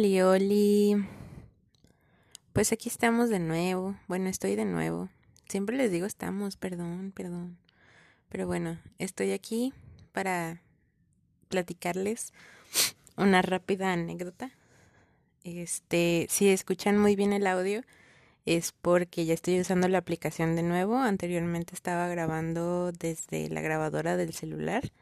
Oli. Pues aquí estamos de nuevo. Bueno, estoy de nuevo. Siempre les digo estamos, perdón, perdón. Pero bueno, estoy aquí para platicarles una rápida anécdota. Este, si escuchan muy bien el audio, es porque ya estoy usando la aplicación de nuevo. Anteriormente estaba grabando desde la grabadora del celular.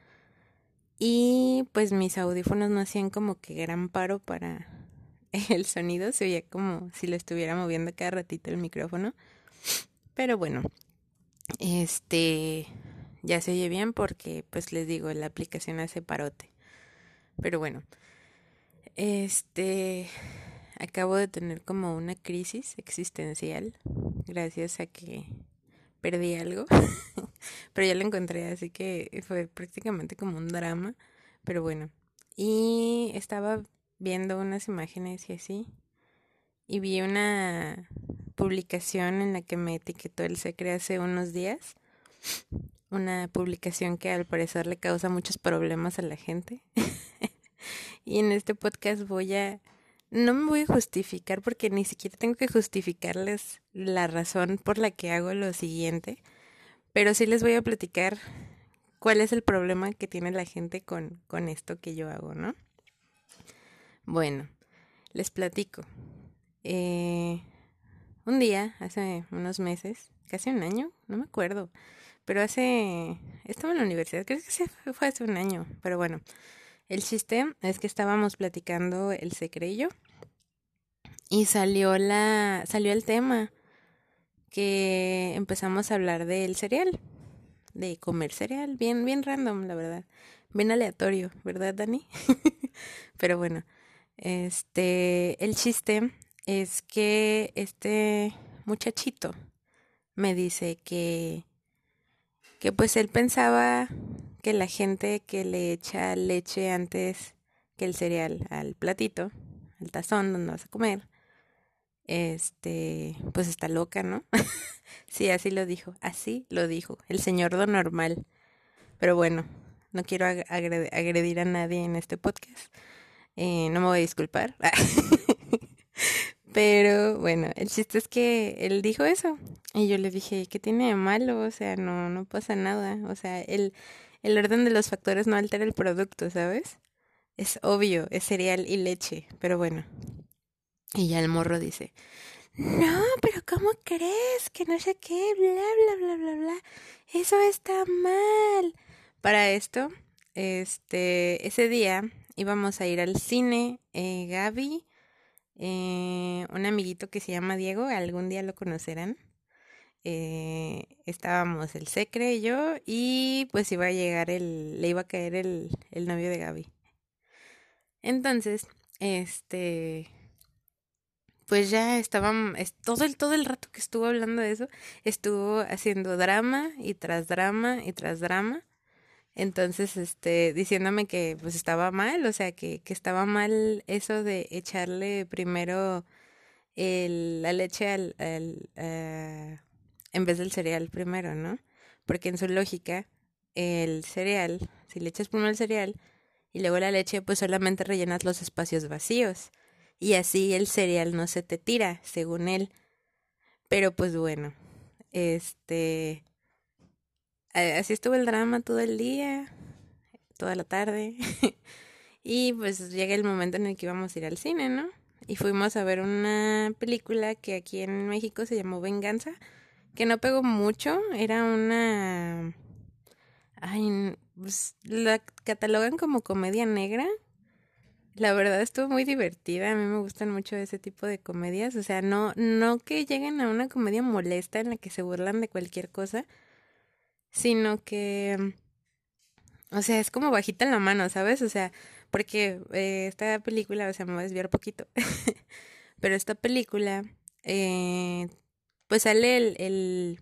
Y pues mis audífonos no hacían como que gran paro para el sonido. Se oía como si lo estuviera moviendo cada ratito el micrófono. Pero bueno, este ya se oye bien porque pues les digo, la aplicación hace parote. Pero bueno, este acabo de tener como una crisis existencial gracias a que perdí algo. pero ya lo encontré, así que fue prácticamente como un drama. Pero bueno, y estaba viendo unas imágenes y así. Y vi una publicación en la que me etiquetó el Secre hace unos días. Una publicación que al parecer le causa muchos problemas a la gente. y en este podcast voy a... No me voy a justificar porque ni siquiera tengo que justificarles la razón por la que hago lo siguiente. Pero sí les voy a platicar cuál es el problema que tiene la gente con, con esto que yo hago, ¿no? Bueno, les platico. Eh, un día, hace unos meses, casi un año, no me acuerdo, pero hace... Estaba en la universidad, creo que fue hace un año, pero bueno, el chiste es que estábamos platicando el secreto y salió la... salió el tema que empezamos a hablar del cereal, de comer cereal, bien, bien random, la verdad, bien aleatorio, ¿verdad, Dani? pero bueno, este, el chiste es que este muchachito me dice que que pues él pensaba que la gente que le echa leche antes que el cereal al platito, al tazón donde vas a comer, este, pues está loca, ¿no? sí, así lo dijo, así lo dijo, el señor do normal. Pero bueno, no quiero agredir a nadie en este podcast. Eh, no me voy a disculpar. Pero bueno, el chiste es que él dijo eso. Y yo le dije, ¿qué tiene de malo? O sea, no, no pasa nada. O sea, el, el orden de los factores no altera el producto, ¿sabes? Es obvio, es cereal y leche. Pero bueno. Y ya el morro dice, no, pero ¿cómo crees? Que no sé qué, bla, bla, bla, bla, bla. Eso está mal. Para esto, este, ese día íbamos a ir al cine, eh, Gaby eh, un amiguito que se llama Diego, algún día lo conocerán. Eh, estábamos el Secre y yo y pues iba a llegar el, le iba a caer el, el novio de Gaby. Entonces, este, pues ya estaban, todo el, todo el rato que estuvo hablando de eso, estuvo haciendo drama y tras drama y tras drama. Entonces, este, diciéndome que pues estaba mal, o sea, que, que estaba mal eso de echarle primero el, la leche al, al uh, en vez del cereal primero, ¿no? Porque en su lógica, el cereal, si le echas primero el cereal y luego la leche, pues solamente rellenas los espacios vacíos. Y así el cereal no se te tira, según él. Pero pues bueno, este así estuvo el drama todo el día, toda la tarde. y pues llega el momento en el que íbamos a ir al cine, ¿no? Y fuimos a ver una película que aquí en México se llamó Venganza, que no pegó mucho, era una... Ay, pues la catalogan como comedia negra. La verdad estuvo muy divertida, a mí me gustan mucho ese tipo de comedias, o sea, no no que lleguen a una comedia molesta en la que se burlan de cualquier cosa, sino que, o sea, es como bajita en la mano, ¿sabes? O sea, porque eh, esta película, o sea, me voy a desviar poquito, pero esta película, eh, pues sale el, el,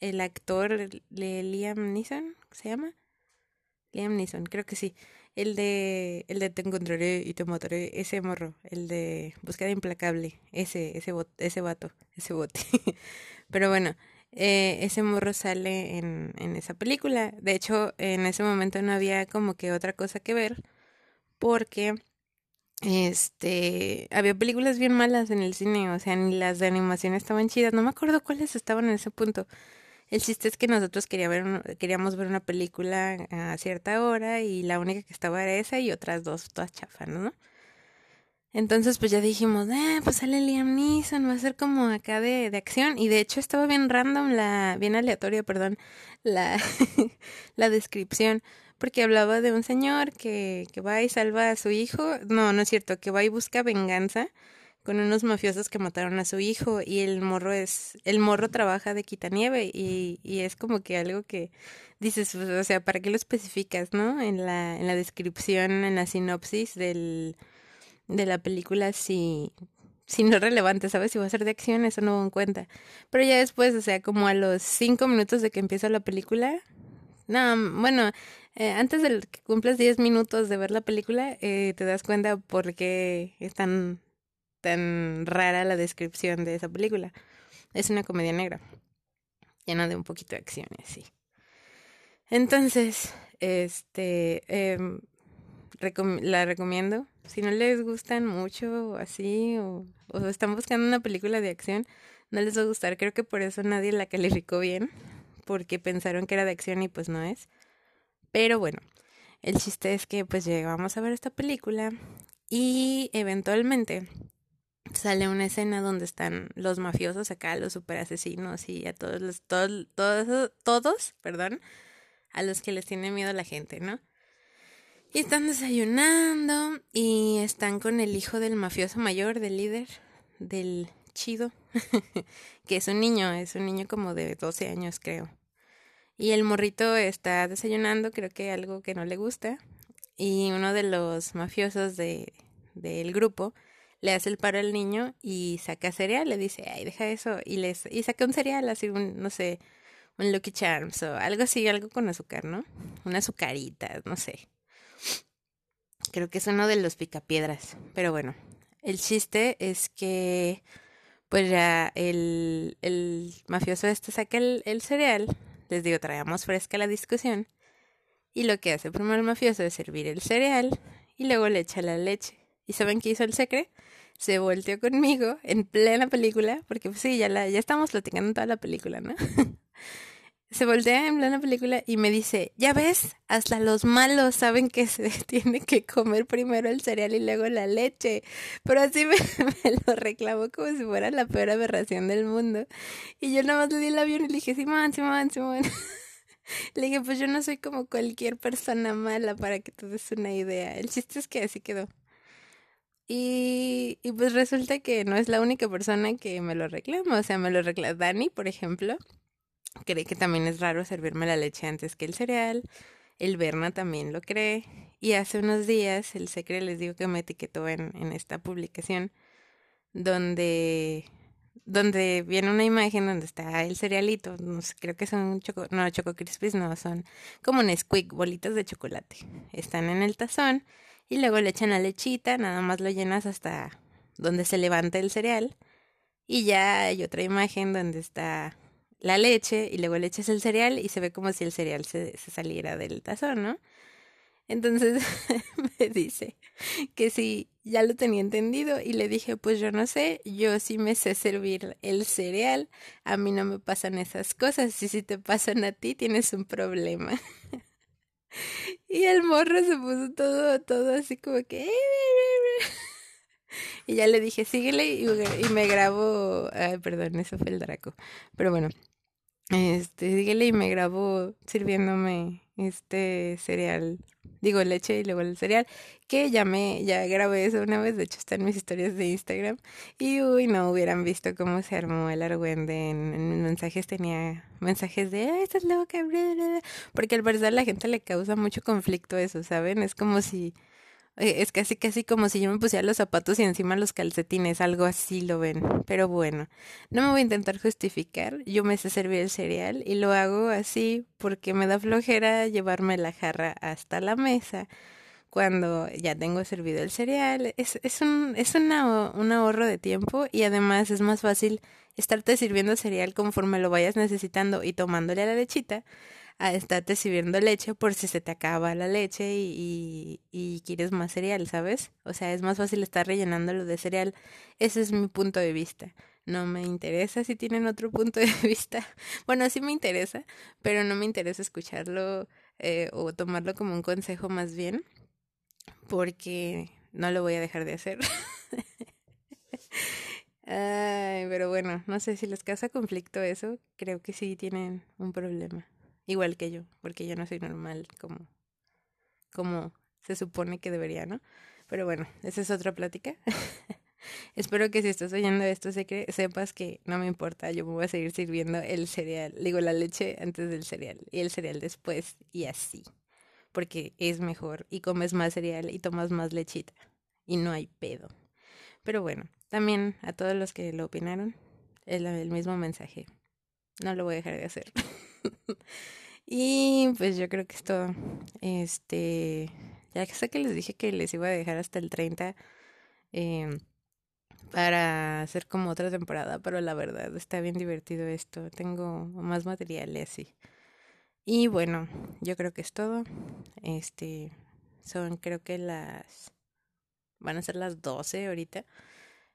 el actor de Liam Neeson, ¿se llama? Liam Neeson, creo que sí. El de, el de Te encontraré y te mataré, ese morro, el de Búsqueda Implacable, ese, ese, ese vato, ese bote. Pero bueno, eh, ese morro sale en, en esa película. De hecho, en ese momento no había como que otra cosa que ver porque este, había películas bien malas en el cine, o sea, ni las de animación estaban chidas, no me acuerdo cuáles estaban en ese punto. El chiste es que nosotros ver, queríamos ver una película a cierta hora y la única que estaba era esa y otras dos todas chafas, ¿no? Entonces pues ya dijimos, eh, pues sale Liam Neeson, va a ser como acá de, de acción. Y de hecho estaba bien random, la, bien aleatoria, perdón, la, la descripción. Porque hablaba de un señor que, que va y salva a su hijo. No, no es cierto, que va y busca venganza con unos mafiosos que mataron a su hijo y el morro es el morro trabaja de quitanieve y, y es como que algo que dices pues, o sea para qué lo especificas no en la en la descripción en la sinopsis del de la película si si no es relevante sabes si va a ser de acción eso no en cuenta pero ya después o sea como a los cinco minutos de que empieza la película no bueno eh, antes de que cumplas diez minutos de ver la película eh, te das cuenta por qué están tan rara la descripción de esa película. Es una comedia negra, llena de un poquito de acciones, sí. Entonces, este, eh, la recomiendo. Si no les gustan mucho así o, o están buscando una película de acción, no les va a gustar. Creo que por eso nadie la calificó bien, porque pensaron que era de acción y pues no es. Pero bueno, el chiste es que pues llegamos a ver esta película y eventualmente sale una escena donde están los mafiosos acá, los super asesinos y a todos los, todos, todos, todos, perdón, a los que les tiene miedo la gente, ¿no? Y están desayunando y están con el hijo del mafioso mayor, del líder, del chido, que es un niño, es un niño como de 12 años, creo. Y el morrito está desayunando, creo que algo que no le gusta. Y uno de los mafiosos de, del grupo le hace el paro al niño y saca cereal, le dice, ay, deja eso, y les, y saca un cereal, así un, no sé, un Lucky Charms o algo así, algo con azúcar, ¿no? Una azucarita, no sé. Creo que es uno de los picapiedras, pero bueno, el chiste es que pues ya el, el mafioso este saca el, el cereal, les digo, traemos fresca la discusión, y lo que hace primero el mafioso es servir el cereal y luego le echa la leche. ¿Y saben qué hizo el secre? Se volteó conmigo en plena película, porque pues sí, ya, la, ya estamos platicando toda la película, ¿no? se voltea en plena película y me dice, ya ves, hasta los malos saben que se tiene que comer primero el cereal y luego la leche. Pero así me, lo reclamó como si fuera la peor aberración del mundo. Y yo nada más le di el avión y le dije, Simón, Simón, Simón. Le dije, pues yo no soy como cualquier persona mala para que te des una idea. El chiste es que así quedó. Y, y pues resulta que no es la única persona que me lo reclama. O sea, me lo reclama Dani, por ejemplo. Cree que también es raro servirme la leche antes que el cereal. El Berna también lo cree. Y hace unos días el Secre les digo que me etiquetó en, en esta publicación donde donde viene una imagen donde está el cerealito, no sé, creo que son choco, no, choco crispies, no, son como Nesquik, bolitas de chocolate. Están en el tazón y luego le echan la lechita, nada más lo llenas hasta donde se levanta el cereal y ya hay otra imagen donde está la leche y luego le echas el cereal y se ve como si el cereal se, saliera del tazón, ¿no? Entonces me dice que si ya lo tenía entendido y le dije, pues yo no sé, yo sí me sé servir el cereal, a mí no me pasan esas cosas y si te pasan a ti tienes un problema. Y el morro se puso todo, todo así como que... Y ya le dije, síguele y, me grabó... Ay, perdón, eso fue el Draco. Pero bueno, este, síguele y me grabó sirviéndome este cereal. Digo, leche y luego el cereal. Que ya me, ya grabé eso una vez, de hecho está en mis historias de Instagram. Y uy, no hubieran visto cómo se armó el argüende. En, en mensajes tenía mensajes de, Ay, estás loca, porque al parecer a la gente le causa mucho conflicto eso, ¿saben? Es como si es casi casi como si yo me pusiera los zapatos y encima los calcetines, algo así lo ven. Pero bueno, no me voy a intentar justificar. Yo me sé servir el cereal y lo hago así porque me da flojera llevarme la jarra hasta la mesa cuando ya tengo servido el cereal. Es, es, un, es una, un ahorro de tiempo y además es más fácil estarte sirviendo cereal conforme lo vayas necesitando y tomándole a la lechita a estarte sirviendo leche por si se te acaba la leche y, y, quieres más cereal, ¿sabes? O sea, es más fácil estar rellenándolo de cereal. Ese es mi punto de vista. No me interesa si tienen otro punto de vista. Bueno, sí me interesa, pero no me interesa escucharlo eh, o tomarlo como un consejo más bien, porque no lo voy a dejar de hacer. Ay, pero bueno, no sé si les causa conflicto eso. Creo que sí tienen un problema. Igual que yo, porque yo no soy normal como, como se supone que debería, ¿no? Pero bueno, esa es otra plática. Espero que si estás oyendo esto sepas que no me importa, yo me voy a seguir sirviendo el cereal, digo la leche antes del cereal y el cereal después y así, porque es mejor y comes más cereal y tomas más lechita y no hay pedo. Pero bueno, también a todos los que lo opinaron, es el mismo mensaje. No lo voy a dejar de hacer. y pues yo creo que esto, este, ya sé que les dije que les iba a dejar hasta el 30 em, para hacer como otra temporada, pero la verdad está bien divertido esto. Tengo más material así. Y bueno, yo creo que es todo. Este, son creo que las, van a ser las 12 ahorita.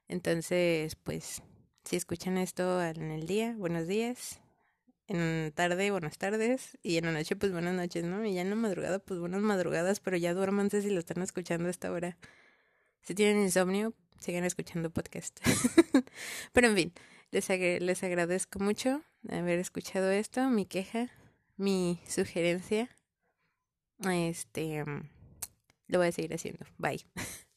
Entonces, pues, si escuchan esto en el día, buenos días. En tarde, buenas tardes. Y en la noche, pues buenas noches, ¿no? Y ya en la madrugada, pues buenas madrugadas, pero ya duérmanse si lo están escuchando a esta hora. Si tienen insomnio, sigan escuchando podcast. pero en fin, les, les agradezco mucho haber escuchado esto, mi queja, mi sugerencia. Este, lo voy a seguir haciendo. Bye.